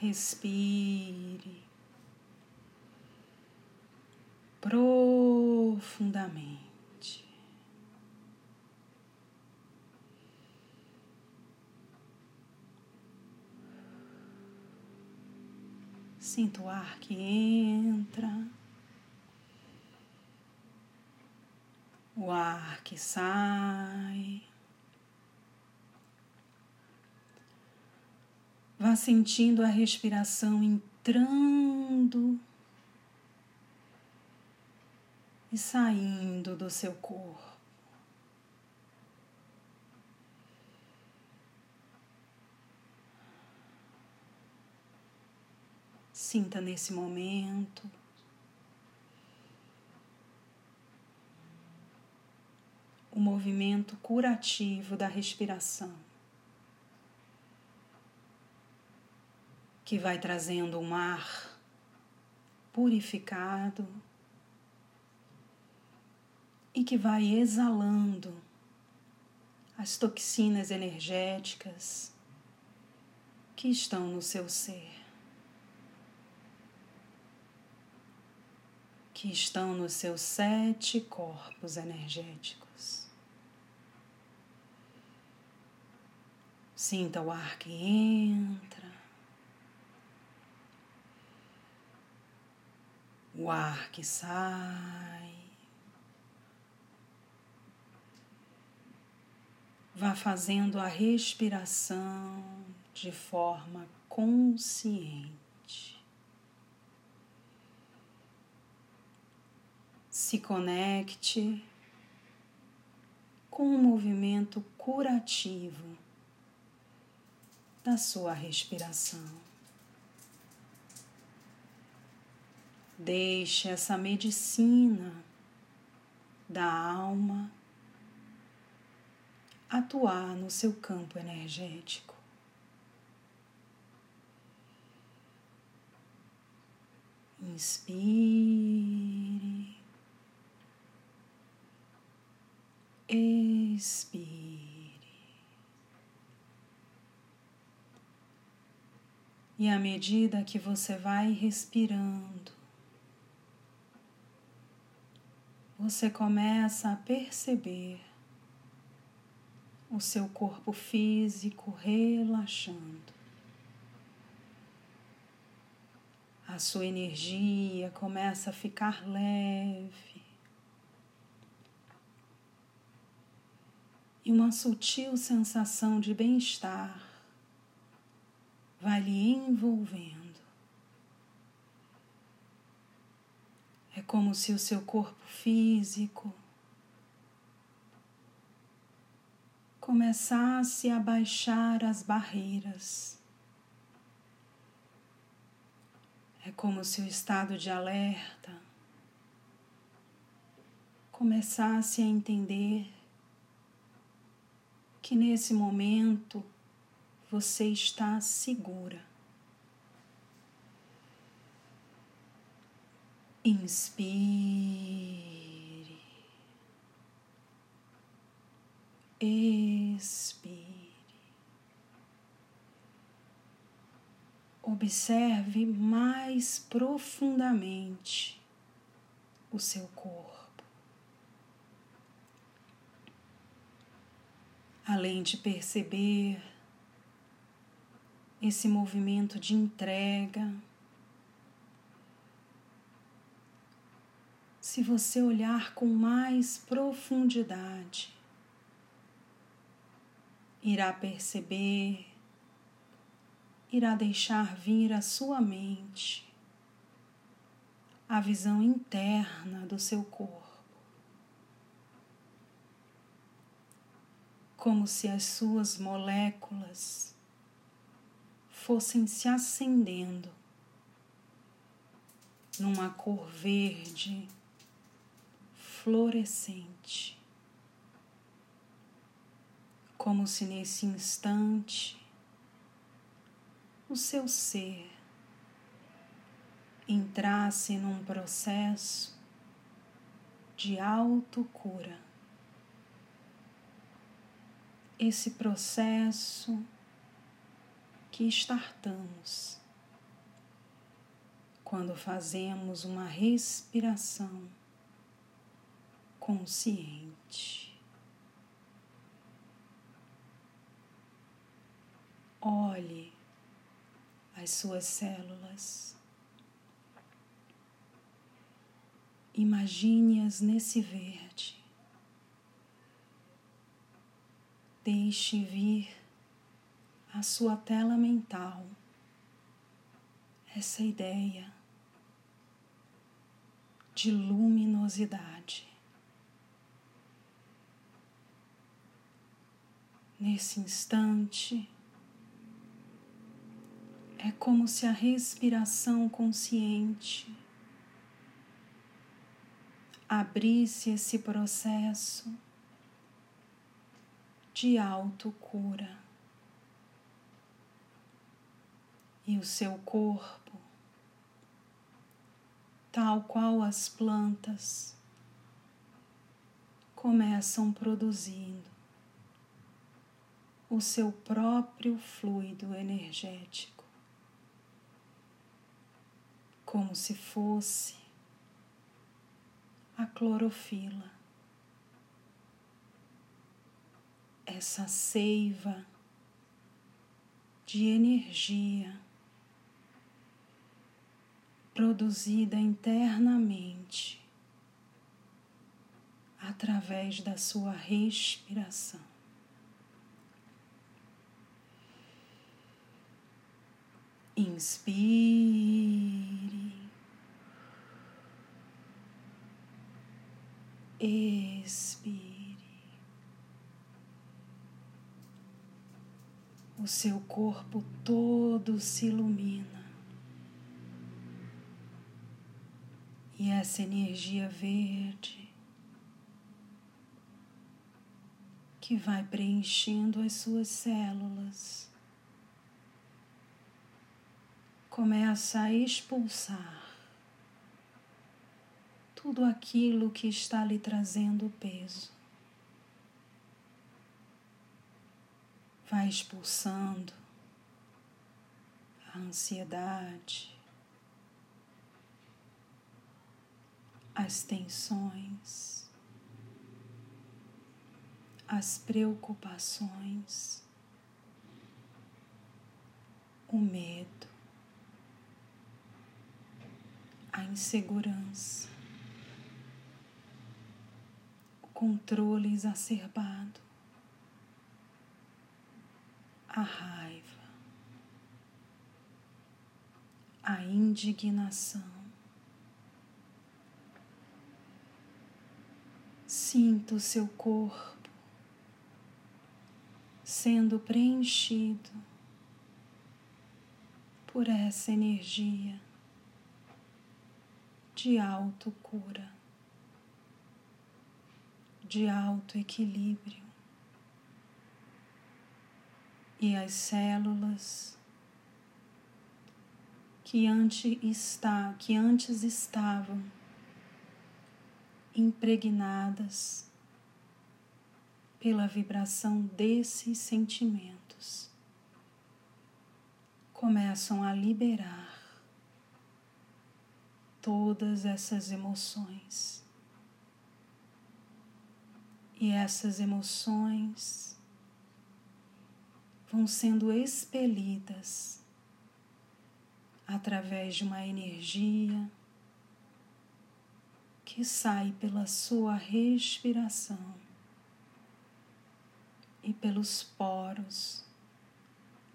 Respire profundamente. Sinta o ar que entra, o ar que sai. Vá sentindo a respiração entrando e saindo do seu corpo. Sinta nesse momento o movimento curativo da respiração. Que vai trazendo um ar purificado e que vai exalando as toxinas energéticas que estão no seu ser, que estão nos seus sete corpos energéticos. Sinta o ar que entra o ar que sai. Vá fazendo a respiração de forma consciente. Se conecte com o movimento curativo da sua respiração. Deixe essa medicina da alma atuar no seu campo energético. Inspire, expire. E à medida que você vai respirando, você começa a perceber o seu corpo físico relaxando. A sua energia começa a ficar leve. E uma sutil sensação de bem-estar vai lhe envolvendo. É como se o seu corpo físico começasse a baixar as barreiras. É como se o estado de alerta começasse a entender que nesse momento você está segura. Inspire. Expire. Observe mais profundamente o seu corpo. Além de perceber esse movimento de entrega, se você olhar com mais profundidade, irá perceber, irá deixar vir à sua mente a visão interna do seu corpo, como se as suas moléculas fossem se acendendo numa cor verde florescente, como se nesse instante o seu ser entrasse num processo de autocura. Esse processo que startamos quando fazemos uma respiração consciente. Olhe as suas células. Imagine-as nesse verde. Deixe vir à sua tela mental essa ideia de luminosidade. Nesse instante, é como se a respiração consciente abrisse esse processo de autocura. E o seu corpo, tal qual as plantas, começam produzindo o seu próprio fluido energético, como se fosse a clorofila, essa seiva de energia produzida internamente através da sua respiração. Inspire. Expire. O seu corpo todo se ilumina. E essa energia verde que vai preenchendo as suas células começa a expulsar tudo aquilo que está lhe trazendo peso. Vai expulsando a ansiedade, as tensões, as preocupações, o medo. Insegurança, o controle exacerbado, a raiva, a indignação. Sinta o seu corpo sendo preenchido por essa energia de autocura, de autoequilíbrio. E as células que antes, está, que antes estavam impregnadas pela vibração desses sentimentos começam a liberar todas essas emoções. E essas emoções vão sendo expelidas através de uma energia que sai pela sua respiração e pelos poros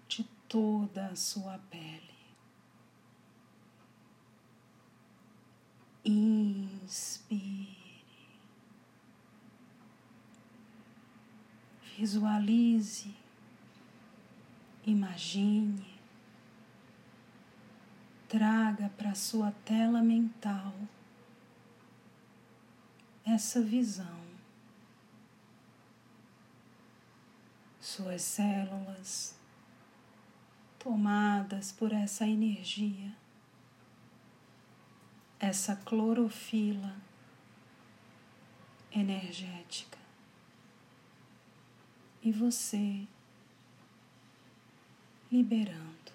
de toda a sua pele. Inspire. Visualize, imagine, traga para sua tela mental essa visão. Suas células tomadas por essa energia essa clorofila energética. E você liberando,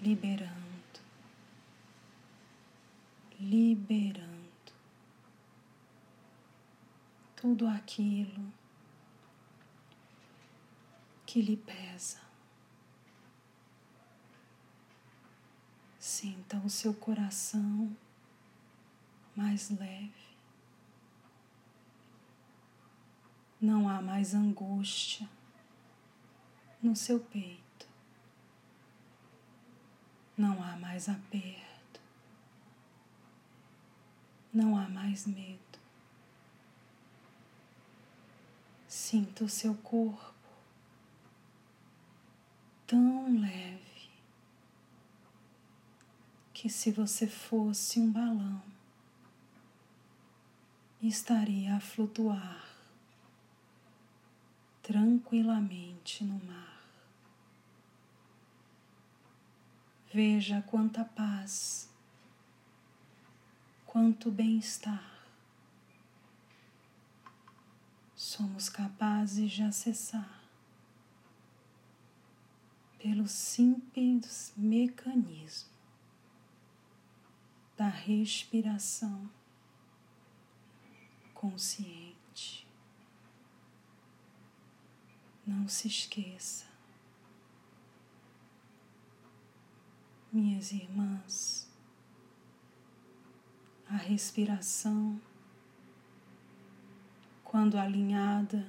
liberando, liberando tudo aquilo que lhe pesa. Sinta o seu coração mais leve. Não há mais angústia no seu peito. Não há mais aperto. Não há mais medo. Sinta o seu corpo tão leve que, se você fosse um balão, estaria a flutuar tranquilamente no mar. Veja quanta paz, quanto bem-estar somos capazes de acessar pelo simples mecanismo da respiração consciente. Não se esqueça, minhas irmãs, a respiração quando alinhada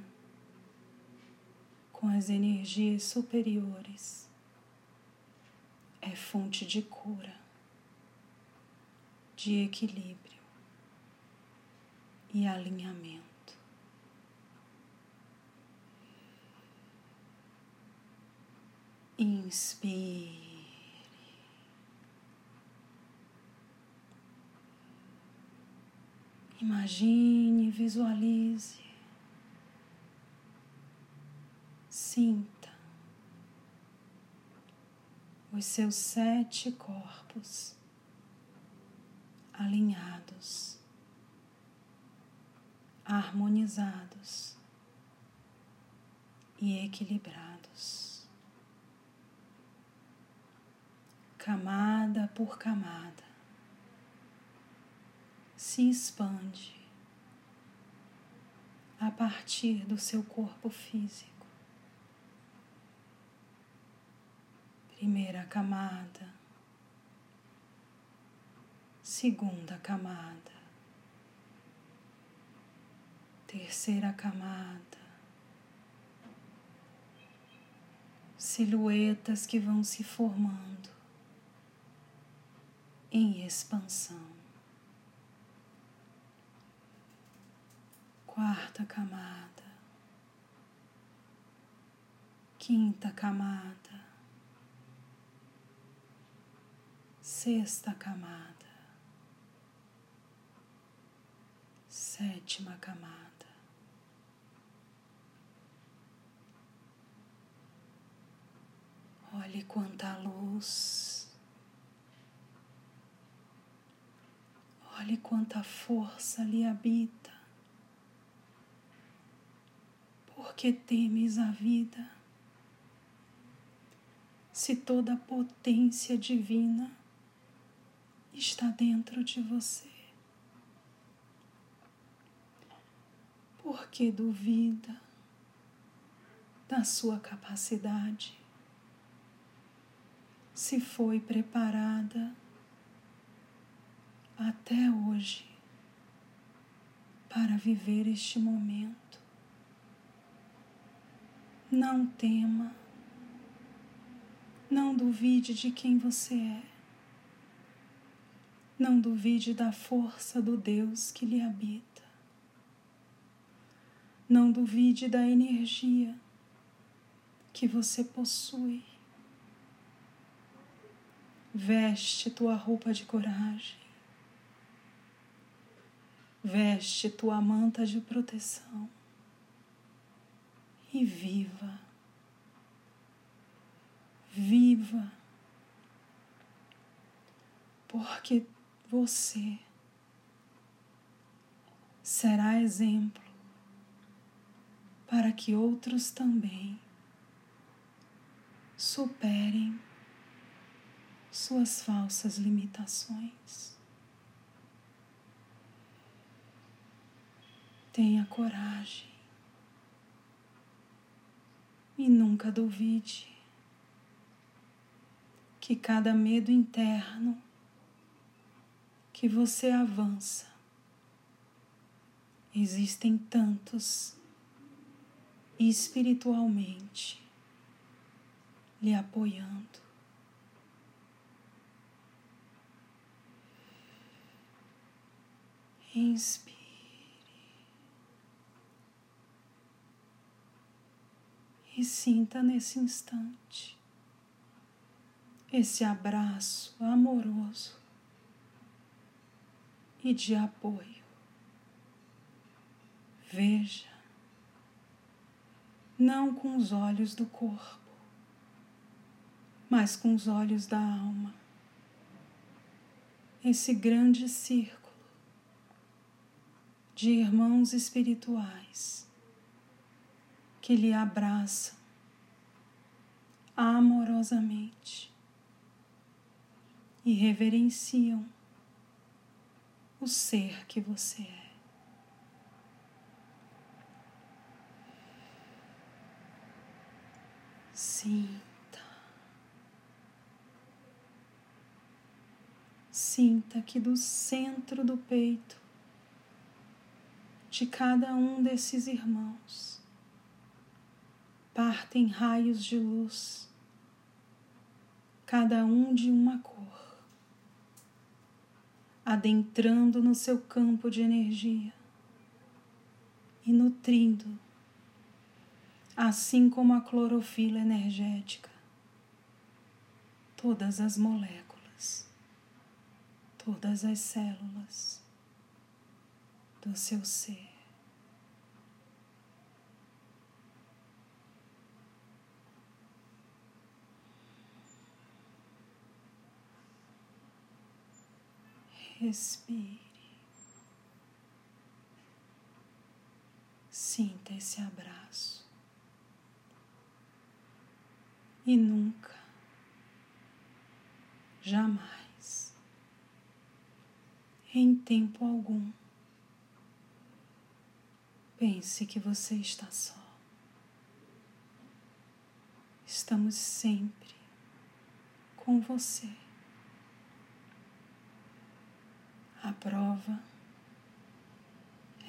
com as energias superiores, é fonte de cura, de equilíbrio e alinhamento. Inspire. Imagine, visualize, sinta os seus sete corpos alinhados, harmonizados e equilibrados, camada por camada se expande a partir do seu corpo físico. Primeira camada, segunda camada, terceira camada, silhuetas que vão se formando em expansão. quarta camada, quinta camada, sexta camada, sétima camada. Olhe quanta luz, olhe quanta força lhe habita. que temes a vida? Se toda a potência divina está dentro de você, por que duvida da sua capacidade? Se foi preparada até hoje para viver este momento. Não tema. Não duvide de quem você é. Não duvide da força do Deus que lhe habita. Não duvide da energia que você possui. Veste tua roupa de coragem. Veste tua manta de proteção e viva. Viva. Porque você será exemplo para que outros também superem suas falsas limitações. Tenha coragem e nunca duvide que cada medo interno que você avança existem tantos espiritualmente lhe apoiando. Inspire. E sinta nesse instante esse abraço amoroso e de apoio. Veja, não com os olhos do corpo, mas com os olhos da alma, esse grande círculo de irmãos espirituais que lhe abraçam amorosamente e reverenciam o ser que você é. Sinta. Sinta que do centro do peito de cada um desses irmãos partem raios de luz, cada um de uma cor adentrando no seu campo de energia e nutrindo, assim como a clorofila energética, todas as moléculas, todas as células do seu ser. Respire. Sinta esse abraço. E nunca, jamais, em tempo algum, pense que você está só. Estamos sempre com você. A prova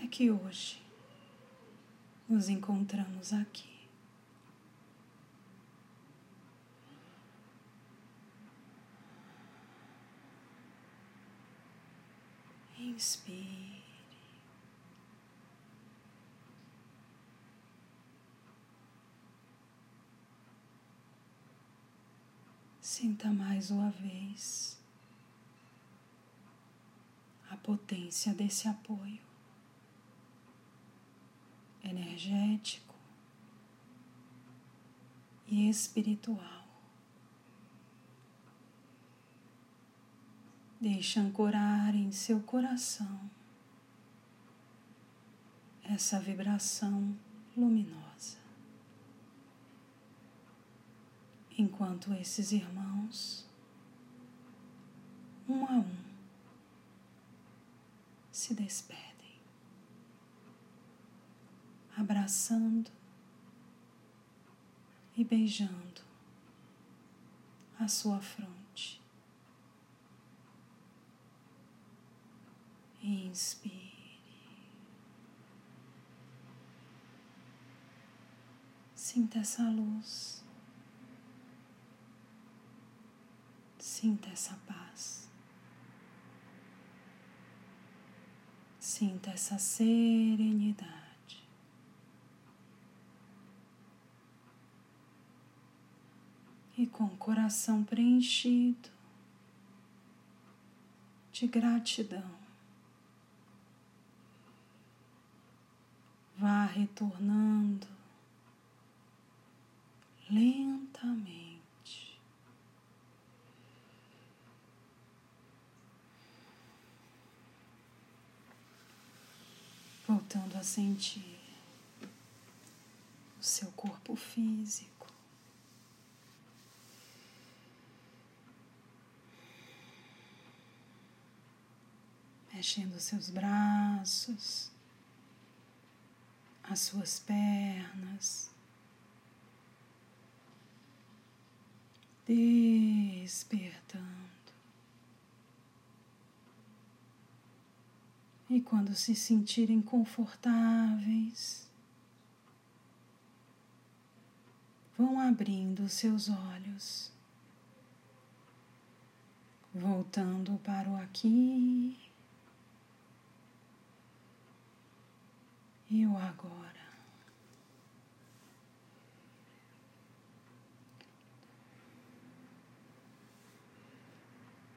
é que hoje nos encontramos aqui. Inspire. Sinta mais uma vez a potência desse apoio energético e espiritual. Deixe ancorar em seu coração essa vibração luminosa. Enquanto esses irmãos, um a um, se despedem, abraçando e beijando a sua fronte. Inspire. Sinta essa luz. Sinta essa paz. Sinta essa serenidade. E com o coração preenchido de gratidão, vá retornando lentamente. voltando a sentir o seu corpo físico. Mexendo seus braços, as suas pernas, despertando. E quando se sentirem confortáveis, vão abrindo seus olhos, voltando para o aqui e o agora.